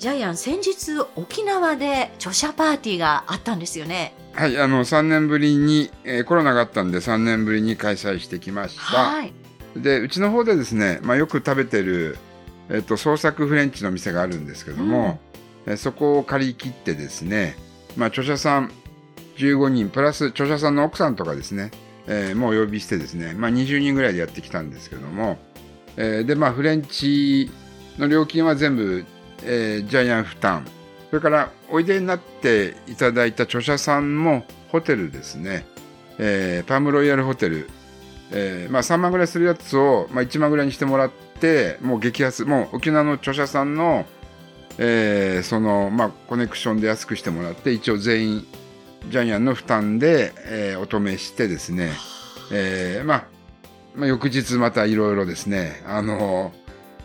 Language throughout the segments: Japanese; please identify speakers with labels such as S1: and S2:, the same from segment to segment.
S1: ジャイアン先日沖縄で著者パーティーがあったんですよね。
S2: はい、あの、3年ぶりに、えーコロナがあったんで3年ぶりに開催してきました。
S1: はい。
S2: で、うちの方でですね、まあ、よく食べてる、えっ、と、創作フレンチの店があるんですけども、えーそこを借り切ってですね、まあ、著者さん15人、プラス著者さんの奥さんとかですね、えーもうお呼びしてですね、まあ、20人ぐらいでやってきたんですけども、えーで、まあ、フレンチの料金は全部、えージャイアン負担。それから、おいでになっていただいた著者さんも、ホテルですね、えーパームロイヤルホテル、えーまあ、3万ぐらいするやつを、まあ、1万ぐらいにしてもらって、もう激安、もう沖縄の著者さんの、えーその、まあ、コネクションで安くしてもらって、一応全員、ジャイアンの負担で、えーお止めしてですね、えーまあ、まあ、翌日またいろいろですね、あの、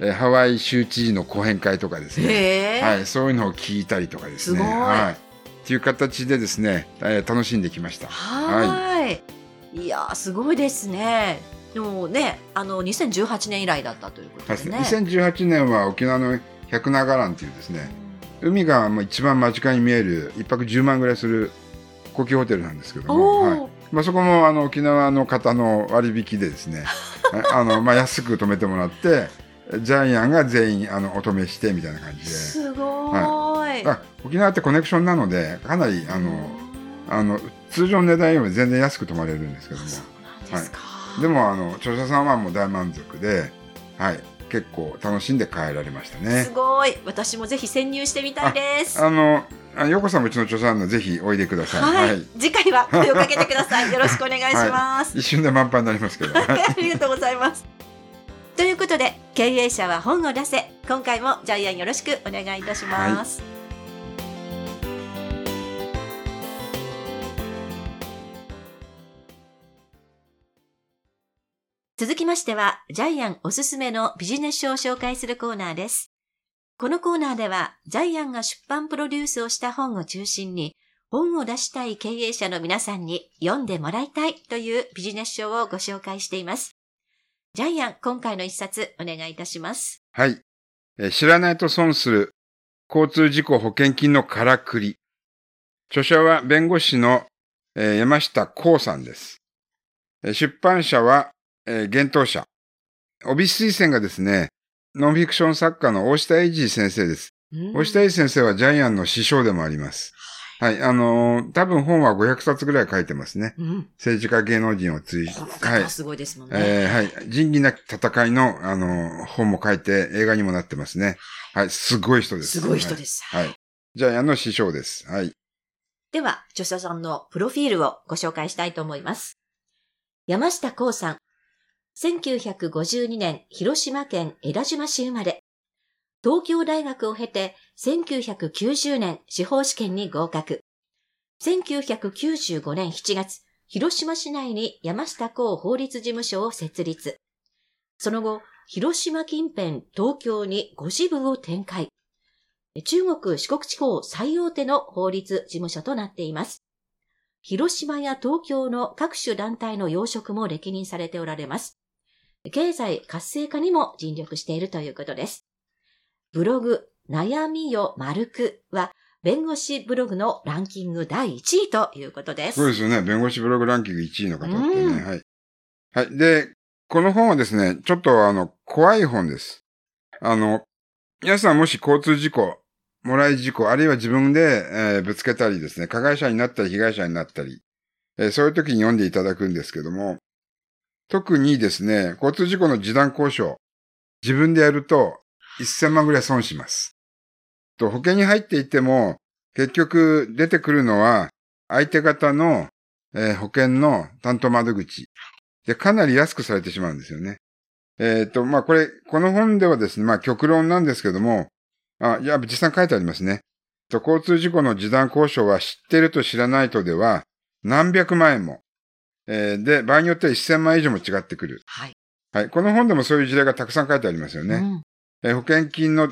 S2: えーハワイ州知事の講演会とかですね、はい、そういうのを聞いたりとかですね。
S1: す
S2: はい。っていう形でですね、えー楽しんできました。
S1: はーい。い、やーすごいですね。でもね、あの2018年以来だったということ
S2: はい
S1: でね。
S2: 2018年は沖縄の百長蘭っていうですね、海がもう一番間近に見える一泊10万ぐらいする高級ホテルなんですけども、
S1: お
S2: はい
S1: お、
S2: まあ、そこもあの沖縄の方の割引でですね あの、まあ、安く泊めてもらってジャイアンが全員あのお泊めしてみたいな感じです
S1: ごーい。
S2: あ沖縄ってコネクションなのでかなりあのあの通常の値段より全然安く泊まれるんですけども
S1: そうなんですか。
S2: でもあの著者さんはもう大満足で、はい、結構楽しんで帰られましたね
S1: す。ごい。私もぜひ潜入してみたいです。
S2: あのあよこさんもうちの著者さんのぜひおいでください。
S1: はい、次回は声をかけてください。よろしくお願いします。
S2: 一瞬で満帆になりますけど。は い
S1: ありがとうございます。ということで、経営者は本を出せ。今回もジャイアンよろしくお願いいたします。続きましては、ジャイアンおすすめのビジネス書を紹介するコーナーです。このコーナーでは、ジャイアンが出版プロデュースをした本を中心に、本を出したい経営者の皆さんに読んでもらいたいというビジネス書をご紹介しています。ジャイアン、今回の一冊お願いいたします。
S2: はい、えー知らないと損する交通事故保険金のからくり。著者は弁護士の、えー山下幸さんです。えー出版社は、えー、幻冬社。帯推薦がですね、ノンフィクション作家の大下英二先生です。大下英二先生はジャイアンの師匠でもあります。はい、あのー多分本は500冊ぐらい書いてますね。
S1: うん。
S2: 政治家芸能人を通じて。
S1: この
S2: はい
S1: 方。すごいですもんね。
S2: えーはい。仁義なき戦いの、あの、本も書いて映画にもなってますね。はい。すごい人です。
S1: すごい人です。
S2: はい。はい。ジャイアンの師匠です。はい。
S1: では、著者さんのプロフィールをご紹介したいと思います。山下幸さん。1952年、広島県江田島市生まれ。東京大学を経て、1990年、司法試験に合格。1995年7月、広島市内に山下幸法律事務所を設立。その後、広島近辺、東京に5支部を展開。中国四国地方最大手の法律事務所となっています。広島や東京の各種団体の要職も歴任されておられます。経済活性化にも尽力しているということです。ブログ、悩みよ丸くは、弁護士ブログのランキング第1位ということですす。
S2: ごいですよね。弁護士ブログランキング1位の方ってね。
S1: うん
S2: はい。はい。で、この本はですね、ちょっとあの、怖い本です。あの、皆さんもし交通事故、もらい事故、あるいは自分で、えーぶつけたりですね、加害者になったり被害者になったり、えーそういう時に読んでいただくんですけども、特にですね、交通事故の示談交渉、自分でやると1000万ぐらい損します。と、保険に入っていても、結局出てくるのは、相手方の、えー保険の担当窓口。で、かなり安くされてしまうんですよね。えっ、と、まあ、これ、この本ではですね、まあ、極論なんですけども、あ、いや、実際に書いてありますね。と交通事故の示談交渉は知ってると知らないとでは何百万円も、えーで、場合によっては1000万円以上も違ってくる。
S1: はい。
S2: はい。この本でもそういう事例がたくさん書いてありますよね。
S1: うん
S2: えー保険金の、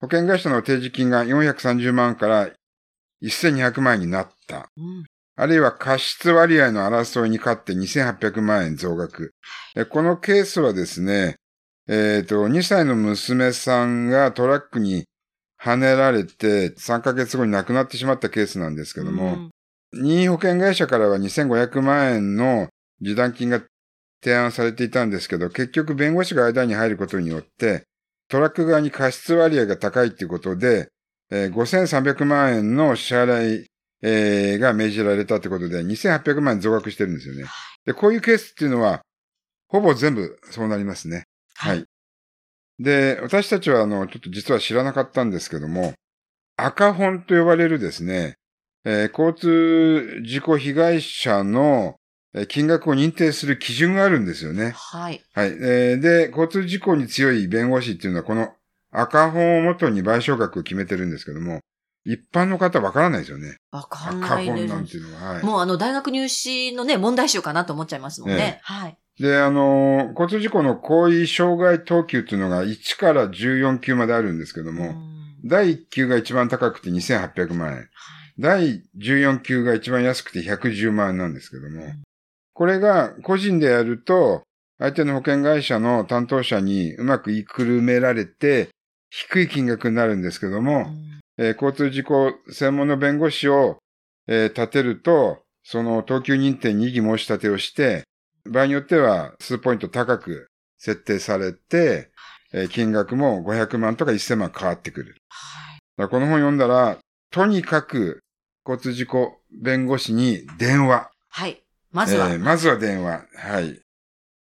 S2: 保険会社の提示金が430万から1200万円になった。
S1: うん
S2: あるいは過失割合の争いに勝って2800万円増額。えこのケースはですね、えっ、と、2歳の娘さんがトラックに跳ねられて3ヶ月後に亡くなってしまったケースなんですけども、
S1: うん
S2: 任意保険会社からは2500万円の示談金が提案されていたんですけど、結局弁護士が間に入ることによって、トラック側に過失割合が高いということで、えー5300万円の支払い、えーが命じられたということで、2800万円増額してるんですよね。で、こういうケースっていうのは、ほぼ全部そうなりますね。はい。で、私たちは、あの、ちょっと実は知らなかったんですけども、赤本と呼ばれるですね、えー交通事故被害者のえー金額を認定する基準があるんですよね。
S1: はい。
S2: はい。えーで、交通事故に強い弁護士っていうのは、この赤本をもとに賠償額を決めてるんですけども、一般の方わからないですよね。
S1: わかん
S2: 赤
S1: ないです。
S2: 本なんていうのは。はい。
S1: もうあの、大学入試のね、問題集かなと思っちゃいますもんね。
S2: え
S1: はい。
S2: で、あのー交通事故の行為障害等級っていうのが1から14級まであるんですけども、
S1: うん
S2: 第1級が一番高くて2800万円。第14級が一番安くて110万円なんですけども、
S1: ん
S2: これが個人でやると、相手の保険会社の担当者にうまく言いくるめられて、低い金額になるんですけども、
S1: うん
S2: えー交通事故専門の弁護士を、えー立てると、その等級認定に異議申し立てをして、場合によっては数ポイント高く設定されて、えー金額も500万とか1000万変わってくる。この本読んだら、とにかく交通事故弁護士に電話。
S1: はい。まずは。
S2: えーまずは電話。はい。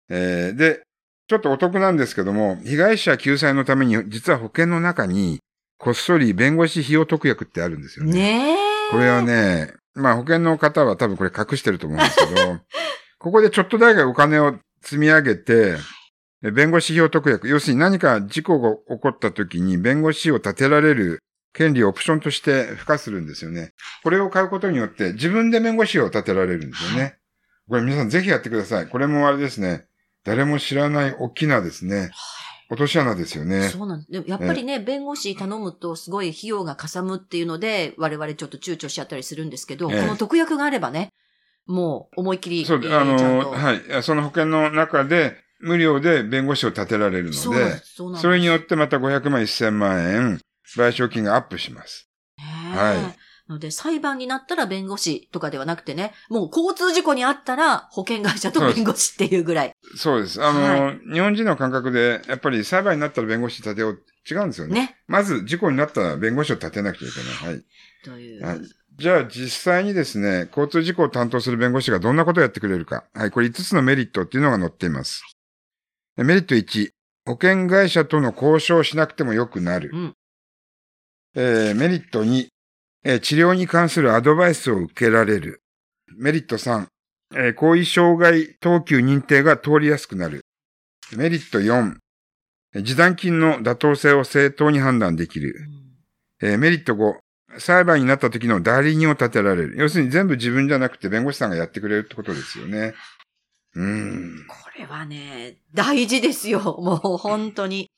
S2: えーで、ちょっとお得なんですけども、被害者救済のために、実は保険の中に、こっそり弁護士費用特約ってあるんですよね。
S1: ねえ。
S2: これはね、まあ保険の方は多分これ隠してると思うんですけど、ここでちょっとだけお金を積み上げて、え弁護士費用特約、要するに何か事故が起こった時に弁護士を立てられる権利をオプションとして付加するんですよね。これを買うことによって自分で弁護士を立てられるんですよね。これ皆さんぜひやってください。これもあれですね。誰も知らない大きなですね、落とし穴ですよね。
S1: そうなんです。やっぱりね、弁護士頼むとすごい費用がかさむっていうので、我々ちょっと躊躇しちゃったりするんですけど、
S2: ええ
S1: この特約があればね、もう思いっきり、
S2: そう、
S1: えー
S2: あの、はい。その保険の中で無料で弁護士を立てられるので
S1: そうなんで、す。
S2: それによってまた500万1000万円賠償金がアップします。
S1: ね
S2: はい
S1: えので、裁判になったら弁護士とかではなくてね、もう交通事故にあったら保険会社と弁護士っていうぐらい。
S2: そうです。あの、日本人の感覚で、やっぱり裁判になったら弁護士立てよう。違うんですよね。
S1: ね。
S2: まず、事故になったら弁護士を立てなくちゃいけない。はい。
S1: という。
S2: はいじゃあ、実際にですね、交通事故を担当する弁護士がどんなことをやってくれるか。はい。これ5つのメリットっていうのが載っています。メリット1、保険会社との交渉をしなくてもよくなる。
S1: うん
S2: えーメリット2、えー治療に関するアドバイスを受けられる。メリット3、えー後遺障害等級認定が通りやすくなる。メリット4、えー示談金の妥当性を正当に判断できる。
S1: うん
S2: えーメリット5、裁判になった時の代理人を立てられる。要するに全部自分じゃなくて弁護士さんがやってくれるってことですよね。うーん。
S1: これはね、大事ですよ。もう本当に。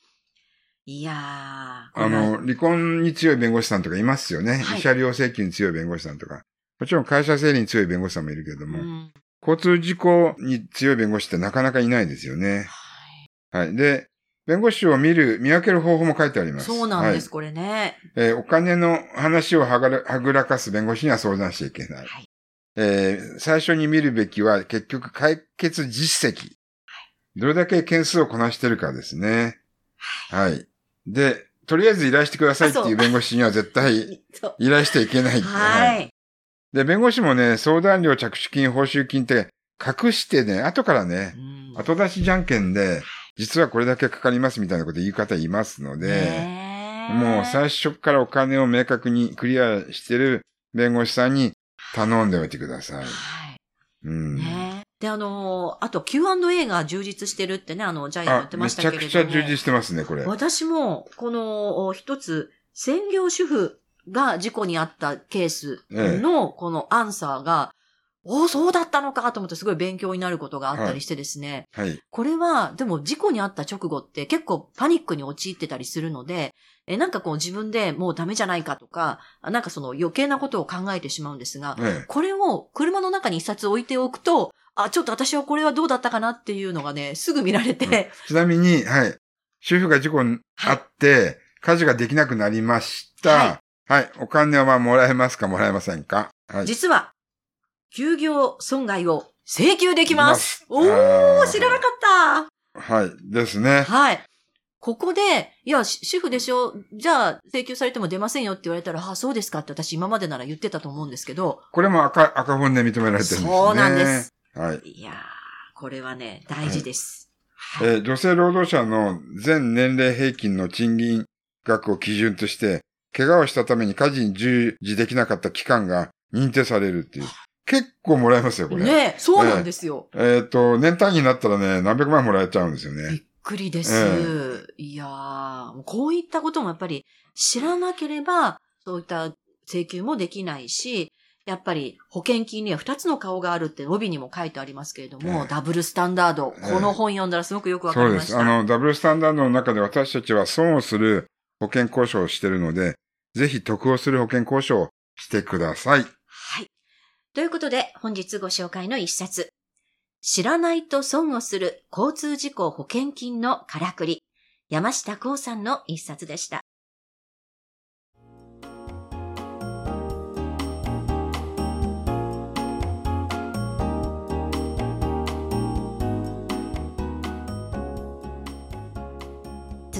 S1: いやー。
S2: あの、離婚に強い弁護士さんとかいますよね。
S1: はい
S2: 慰謝料請求に強い弁護士さんとか。もちろん会社整理に強い弁護士さんもいるけれども、
S1: うん
S2: 交通事故に強い弁護士ってなかなかいないですよね。はい。で、弁護士を見る、見分ける方法も書いてあります。
S1: そうなんです、
S2: はい
S1: これね。
S2: えーお金の話をはがらはぐらかす弁護士には相談しちゃいけない。
S1: はい
S2: えー最初に見るべきは結局解決実績。どれだけ件数をこなしてるかですね。はい。で、とりあえず依頼してくださいっていうう弁護士には絶対 依頼しちゃいけない。
S1: はい。
S2: で、弁護士もね、相談料、着手金、報酬金って隠してね、後からね、
S1: うん
S2: 後出しじゃんけんで、実はこれだけかかりますみたいなこと言う方いますので、もう最初からお金を明確にクリアしてる弁護士さんに頼んでおいてください。
S1: はい。
S2: うん。
S1: で、あのーあと Q&A が充実してるってね、あの、ジャイアン言っ、てま
S2: あめちゃ
S1: したけれども。
S2: くちゃ充実してますね、これ。
S1: 私も、この、お一つ、専業主婦が事故に遭ったケースのこのアンサーが、おお、そうだったのかと思ってすごい勉強になることがあったりしてですね。
S2: はい。はい。
S1: これは、でも事故に遭った直後って結構パニックに陥ってたりするので、え、なんかこう自分でもうダメじゃないかとか、あなんかその余計なことを考えてしまうんですが、
S2: ええ
S1: これを車の中に一冊置いておくと、あ、ちょっと私はこれはどうだったかなっていうのがね、すぐ見られて、
S2: ちなみに、はい。主婦が事故にあって、家事ができなくなりました。
S1: は
S2: はい。お金はもらえますかもらえませんか？はい。
S1: 実は、休業損害を請求できます。お
S2: あー
S1: ー、知らなかった。
S2: はい。ですね。
S1: はい。ここで、いや、し主婦でしょ？じゃあ、請求されても出ませんよって言われたら、あ、そうですかって私今までなら言ってたと思うんですけど、
S2: これも赤、赤本で認められてるんですね。
S1: そうなんです。
S2: はい。
S1: いやー、これはね、大事です。
S2: えー女性労働者の全年齢平均の賃金額を基準として、怪我をしたために家事に従事できなかった期間が認定されるっていう。結構もらえますよ、これ。
S1: ねそうなんですよ。
S2: えっ、と、年単位になったらね、何百万もらえちゃうんですよ
S1: びっ
S2: ね。
S1: くりです。
S2: え
S1: いやー、こういったこともやっぱり知らなければ、そういった請求もできないし、やっぱり保険金には2つの顔があるって帯にも書いてありますけれども、
S2: ええ
S1: ダブルスタンダード。
S2: ええ
S1: この本読んだらすごくよくわか
S2: そうです。
S1: りました。
S2: あの、ダブルスタンダードの中で私たちは損をする保険交渉をしているので、ぜひ得をする保険交渉をしてください。
S1: はい。ということで、本日ご紹介の一冊。知らないと損をする交通事故保険金のからくり。山下幸さんの一冊でした。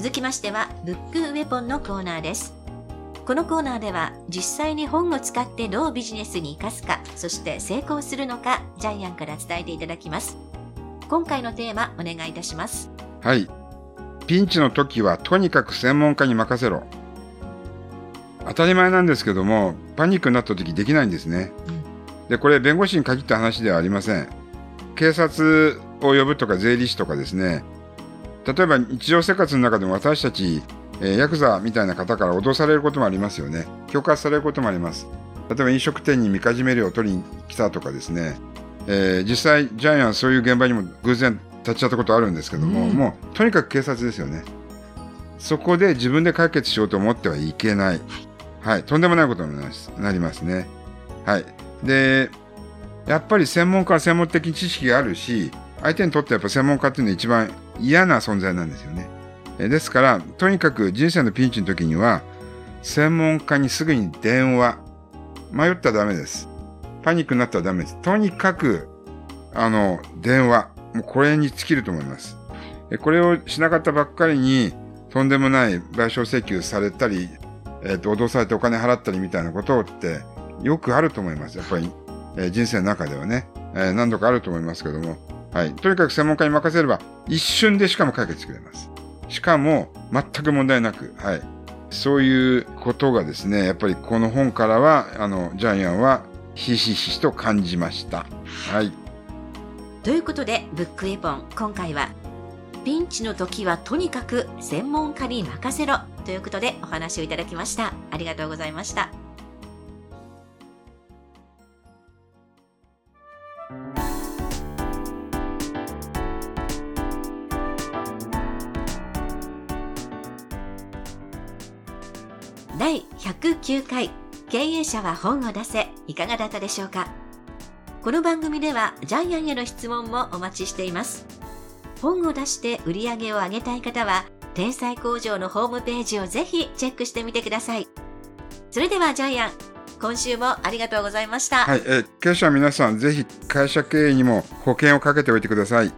S1: 続きましては、ブックウェポンのコーナーです。このコーナーでは実際に本を使ってどうビジネスに生かすか、そして成功するのか、ジャイアンから伝えていただきます。今回のテーマ、お願いいたします。
S2: はい。ピンチの時はとにかく専門家に任せろ。当たり前なんですけども、パニックになった時できないんですね。で、これ弁護士に限った話ではありません。警察を呼ぶとか税理士とかですね。例えば日常生活の中でも私たち、えーヤクザみたいな方から脅されることもありますよね。恐喝されることもあります。例えば飲食店にみかじめ料を取りに来たとかですね。えー実際、ジャイアンそういう現場にも偶然立ち会ったことあるんですけども、
S1: うん
S2: もうとにかく警察ですよね。そこで自分で解決しようと思ってはいけない。はい。とんでもないことになりますなりますね。はい。で、やっぱり専門家は専門的知識があるし、相手にとってやっぱ専門家っていうのは一番嫌な存在なんですよね。ですから、とにかく人生のピンチの時には、専門家にすぐに電話。迷ったらダメです。パニックになったらダメです。とにかく、あの、電話。もうこれに尽きると思います。これをしなかったばっかりに、とんでもない賠償請求されたり、えっ、と、脅されてお金払ったりみたいなことって、よくあると思います。やっぱり、えー人生の中ではね、えー何度かあると思いますけども、はい。とにかく専門家に任せれば、一瞬でしかも解決してくれます。しかも、全く問題なく、はい。そういうことがですね、やっぱりこの本からは、あの、ジャイアンは、ひしひしと感じました。はい。
S1: ということで、ブックエポン、今回は、ピンチの時はとにかく専門家に任せろということでお話をいただきました。ありがとうございました。9回経営者は本を出せいかがだったでしょうか？この番組ではジャイアンへの質問もお待ちしています本を出して売り上げを上げたい方は天才工場のホームページをぜひチェックしてみてくださいそれではジャイアン今週もありがとうございました、
S2: はい。え経営者皆さん、ぜひ会社経営にも保険をかけておいてください。